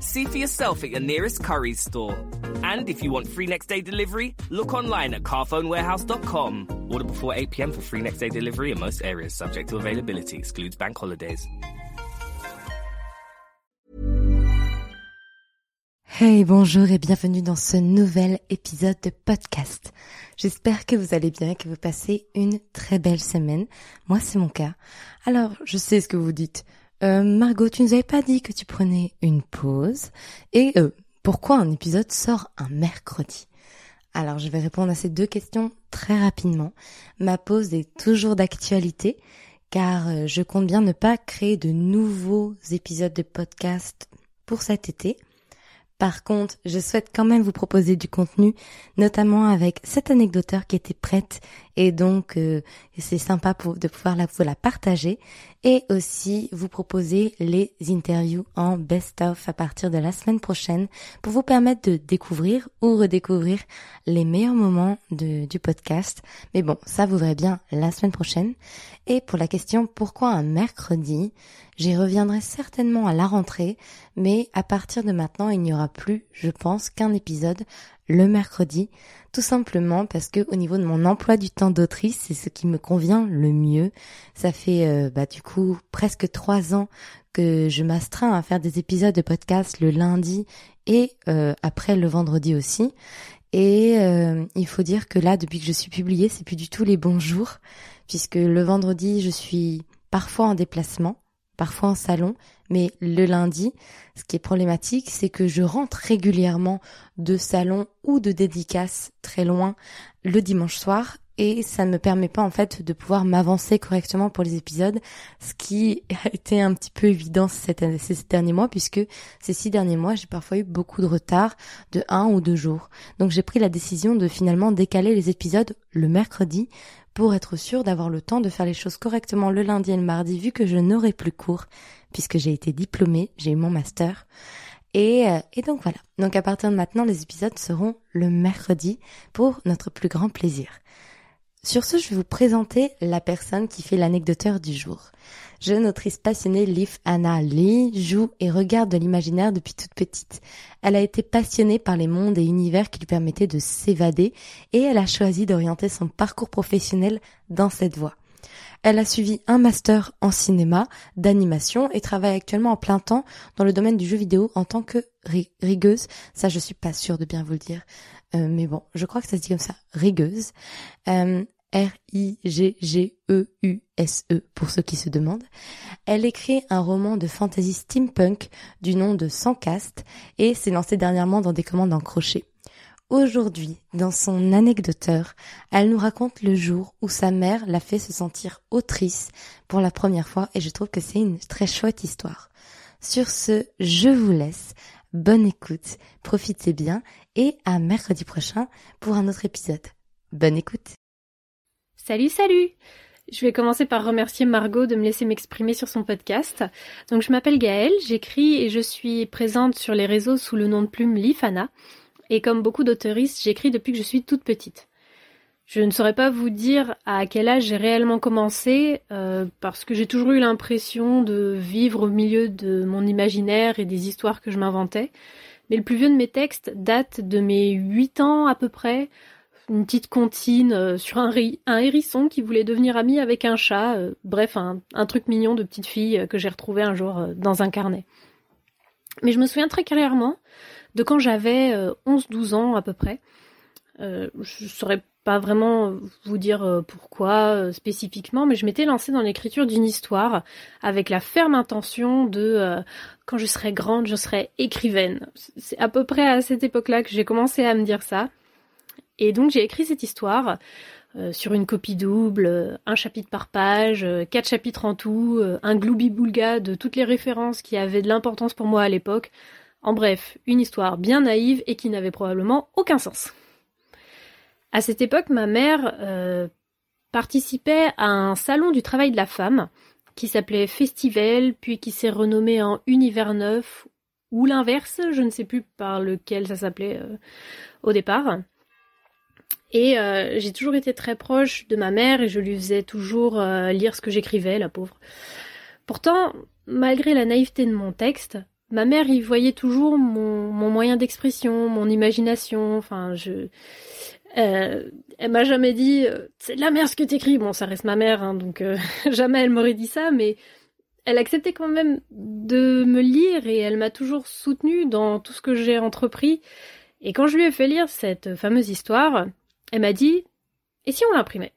See for yourself at your nearest Curry's store. And if you want free next day delivery, look online at carphonewarehouse.com. Order before 8pm for free next day delivery in most areas, subject to availability, excludes bank holidays. Hey, bonjour et bienvenue dans ce nouvel épisode de podcast. J'espère que vous allez bien et que vous passez une très belle semaine. Moi, c'est mon cas. Alors, je sais ce que vous dites. Euh, Margot, tu nous avais pas dit que tu prenais une pause. Et euh, pourquoi un épisode sort un mercredi? Alors, je vais répondre à ces deux questions très rapidement. Ma pause est toujours d'actualité car euh, je compte bien ne pas créer de nouveaux épisodes de podcast pour cet été. Par contre, je souhaite quand même vous proposer du contenu, notamment avec cette anecdoteur qui était prête et donc euh, c'est sympa pour, de pouvoir la, vous la partager et aussi vous proposer les interviews en best-of à partir de la semaine prochaine pour vous permettre de découvrir ou redécouvrir les meilleurs moments du podcast. Mais bon, ça voudrait bien la semaine prochaine. Et pour la question pourquoi un mercredi, j'y reviendrai certainement à la rentrée, mais à partir de maintenant, il n'y aura plus, je pense, qu'un épisode le mercredi, tout simplement parce que au niveau de mon emploi du temps d'autrice, c'est ce qui me convient le mieux. Ça fait euh, bah du coup presque trois ans que je m'astreins à faire des épisodes de podcast le lundi et euh, après le vendredi aussi. Et euh, il faut dire que là, depuis que je suis publiée, c'est plus du tout les bons jours, puisque le vendredi, je suis parfois en déplacement, parfois en salon, mais le lundi, ce qui est problématique, c'est que je rentre régulièrement de salon ou de dédicace très loin le dimanche soir et ça ne me permet pas en fait de pouvoir m'avancer correctement pour les épisodes, ce qui a été un petit peu évident ces derniers mois puisque ces six derniers mois j'ai parfois eu beaucoup de retard de un ou deux jours. Donc j'ai pris la décision de finalement décaler les épisodes le mercredi pour être sûr d'avoir le temps de faire les choses correctement le lundi et le mardi vu que je n'aurai plus cours puisque j'ai été diplômée, j'ai eu mon master. Et, euh, et donc voilà. Donc à partir de maintenant, les épisodes seront le mercredi pour notre plus grand plaisir. Sur ce, je vais vous présenter la personne qui fait l'anecdoteur du jour. Jeune autrice passionnée, Liv Anna Lee joue et regarde de l'imaginaire depuis toute petite. Elle a été passionnée par les mondes et univers qui lui permettaient de s'évader et elle a choisi d'orienter son parcours professionnel dans cette voie. Elle a suivi un master en cinéma, d'animation et travaille actuellement en plein temps dans le domaine du jeu vidéo en tant que rigueuse. Ça, je suis pas sûre de bien vous le dire. Euh, mais bon, je crois que ça se dit comme ça, rigueuse. Euh, R-I-G-G-E-U-S-E -E, pour ceux qui se demandent. Elle écrit un roman de fantasy steampunk du nom de Sans Caste et s'est lancée dernièrement dans des commandes en crochet. Aujourd'hui, dans son anecdoteur, elle nous raconte le jour où sa mère l'a fait se sentir autrice pour la première fois et je trouve que c'est une très chouette histoire. Sur ce, je vous laisse. Bonne écoute, profitez bien et à mercredi prochain pour un autre épisode. Bonne écoute. Salut, salut je vais commencer par remercier Margot de me laisser m'exprimer sur son podcast. Donc je m'appelle Gaëlle, j'écris et je suis présente sur les réseaux sous le nom de plume Lifana. Et comme beaucoup d'auteuristes, j'écris depuis que je suis toute petite. Je ne saurais pas vous dire à quel âge j'ai réellement commencé, euh, parce que j'ai toujours eu l'impression de vivre au milieu de mon imaginaire et des histoires que je m'inventais. Mais le plus vieux de mes textes date de mes huit ans à peu près, une petite comptine euh, sur un, un, hérisson qui voulait devenir ami avec un chat, euh, bref, un, un, truc mignon de petite fille que j'ai retrouvé un jour dans un carnet. Mais je me souviens très clairement de quand j'avais 11-12 euh, ans à peu près. Euh, je saurais pas vraiment vous dire euh, pourquoi euh, spécifiquement, mais je m'étais lancée dans l'écriture d'une histoire avec la ferme intention de quand je serai grande, je serai écrivaine. C'est à peu près à cette époque-là que j'ai commencé à me dire ça. Et donc j'ai écrit cette histoire sur une copie double, un chapitre par page, quatre chapitres en tout, un gloubi-boulga de toutes les références qui avaient de l'importance pour moi à l'époque. En bref, une histoire bien naïve et qui n'avait probablement aucun sens. À cette époque, ma mère euh, participait à un salon du travail de la femme qui s'appelait Festival, puis qui s'est renommé en Univers Neuf, ou l'inverse, je ne sais plus par lequel ça s'appelait euh, au départ. Et euh, j'ai toujours été très proche de ma mère et je lui faisais toujours lire ce que j'écrivais, la pauvre. Pourtant, malgré la naïveté de mon texte, ma mère y voyait toujours mon, moyen d'expression, mon imagination. Enfin, je, euh, elle m'a jamais dit euh, c'est de la merde ce que t'écris. Bon, ça reste ma mère, hein, donc euh, jamais elle m'aurait dit ça, mais elle acceptait quand même de me lire et elle m'a toujours soutenue dans tout ce que j'ai entrepris. Et quand je lui ai fait lire cette fameuse histoire, elle m'a dit et si on l'imprimait?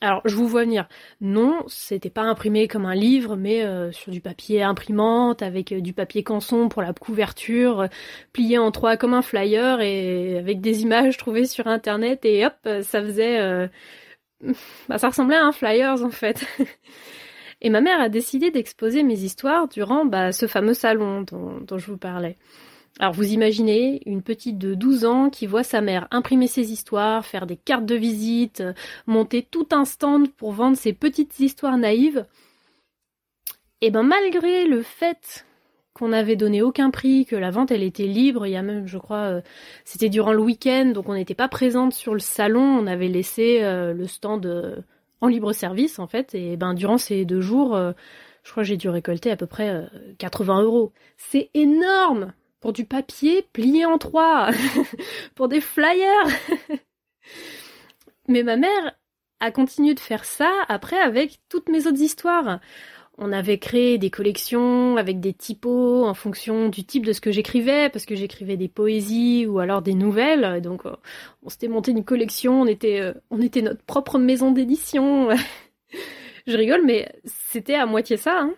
Alors, je vous vois venir. Non, c'était pas imprimé comme un livre, mais euh, sur du papier imprimante, avec euh, du papier canson pour la couverture, euh, plié en trois comme un flyer, et avec des images trouvées sur Internet, et hop, ça faisait... Bah, ça ressemblait à un flyers, en fait. et ma mère a décidé d'exposer mes histoires durant bah, ce fameux salon dont je vous parlais. Alors vous imaginez une petite de 12 ans qui voit sa mère imprimer ses histoires, faire des cartes de visite, euh, monter tout un stand pour vendre ses petites histoires naïves. Et ben malgré le fait qu'on n'avait donné aucun prix, que la vente elle était libre, il y a même je crois euh, c'était durant le week-end donc on n'était pas présente sur le salon, on avait laissé euh, le stand en libre service en fait et ben durant ces deux jours je crois que j'ai dû récolter à peu près 80 euros. C'est énorme pour du papier plié en trois, pour des flyers. Mais ma mère a continué de faire ça après avec toutes mes autres histoires. On avait créé des collections avec des typos en fonction du type de ce que j'écrivais, parce que j'écrivais des poésies ou alors des nouvelles. Donc on s'était monté une collection, on était, euh, on était notre propre maison d'édition. Je rigole, mais c'était à moitié ça. Hein.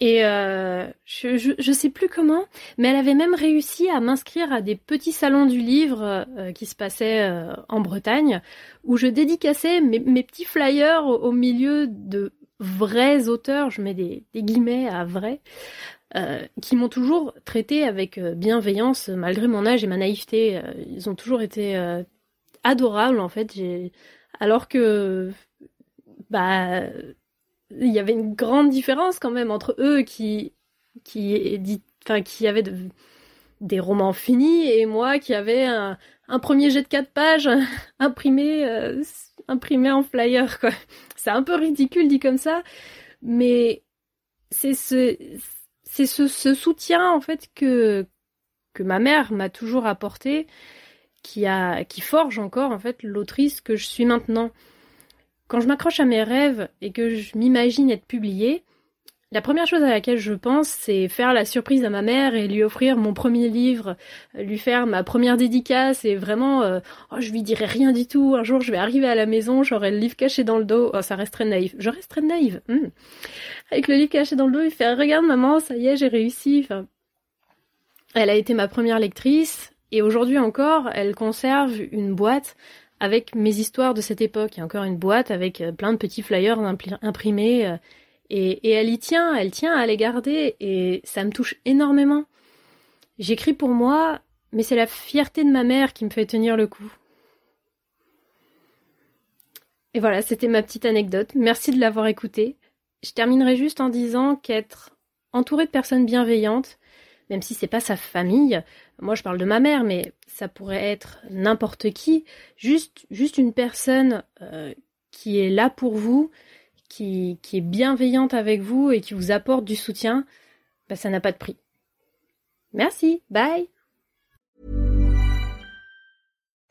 Et euh, je, je, sais plus comment, mais elle avait même réussi à m'inscrire à des petits salons du livre euh, qui se passaient euh, en Bretagne, où je dédicassais mes, mes petits flyers au, milieu de vrais auteurs, je mets des, des guillemets à vrais, qui m'ont toujours traité avec bienveillance malgré mon âge et ma naïveté. ils ont toujours été adorables en fait. Alors que bah il y avait une grande différence quand même entre eux qui qui dit enfin qui avaient des romans finis et moi qui avais un, premier jet de quatre pages imprimé euh, imprimé en flyer quoi. C'est un peu ridicule dit comme ça, mais c'est ce c'est ce, ce, soutien en fait que que ma mère m'a toujours apporté qui a qui forge encore en fait l'autrice que je suis maintenant. Quand je m'accroche à mes rêves et que je m'imagine être publiée, la première chose à laquelle je pense, c'est faire la surprise à ma mère et lui offrir mon premier livre, lui faire ma première dédicace et vraiment, euh, oh, je lui dirai rien du tout. Un jour, je vais arriver à la maison, j'aurai le livre caché dans le dos. Oh, ça reste très naïf. Je reste très naïve. Hmm. Avec le livre caché dans le dos, il fait, regarde maman, ça y est, j'ai réussi. Elle a été ma première lectrice et aujourd'hui encore, elle conserve une boîte avec mes histoires de cette époque. Il y a encore une boîte avec euh, plein de petits flyers imprimés. Euh, et, elle y tient, elle tient à les garder et ça me touche énormément. J'écris pour moi, mais c'est la fierté de ma mère qui me fait tenir le coup. Et voilà, c'était ma petite anecdote. Merci de l'avoir écoutée. Je terminerai juste en disant qu'être entouré de personnes bienveillantes, même si c'est pas sa famille, moi je parle de ma mère, mais ça pourrait être n'importe qui, juste, juste une personne euh, qui est là pour vous, qui, qui, est bienveillante avec vous et qui vous apporte du soutien, bah, ça n'a pas de prix. Merci, bye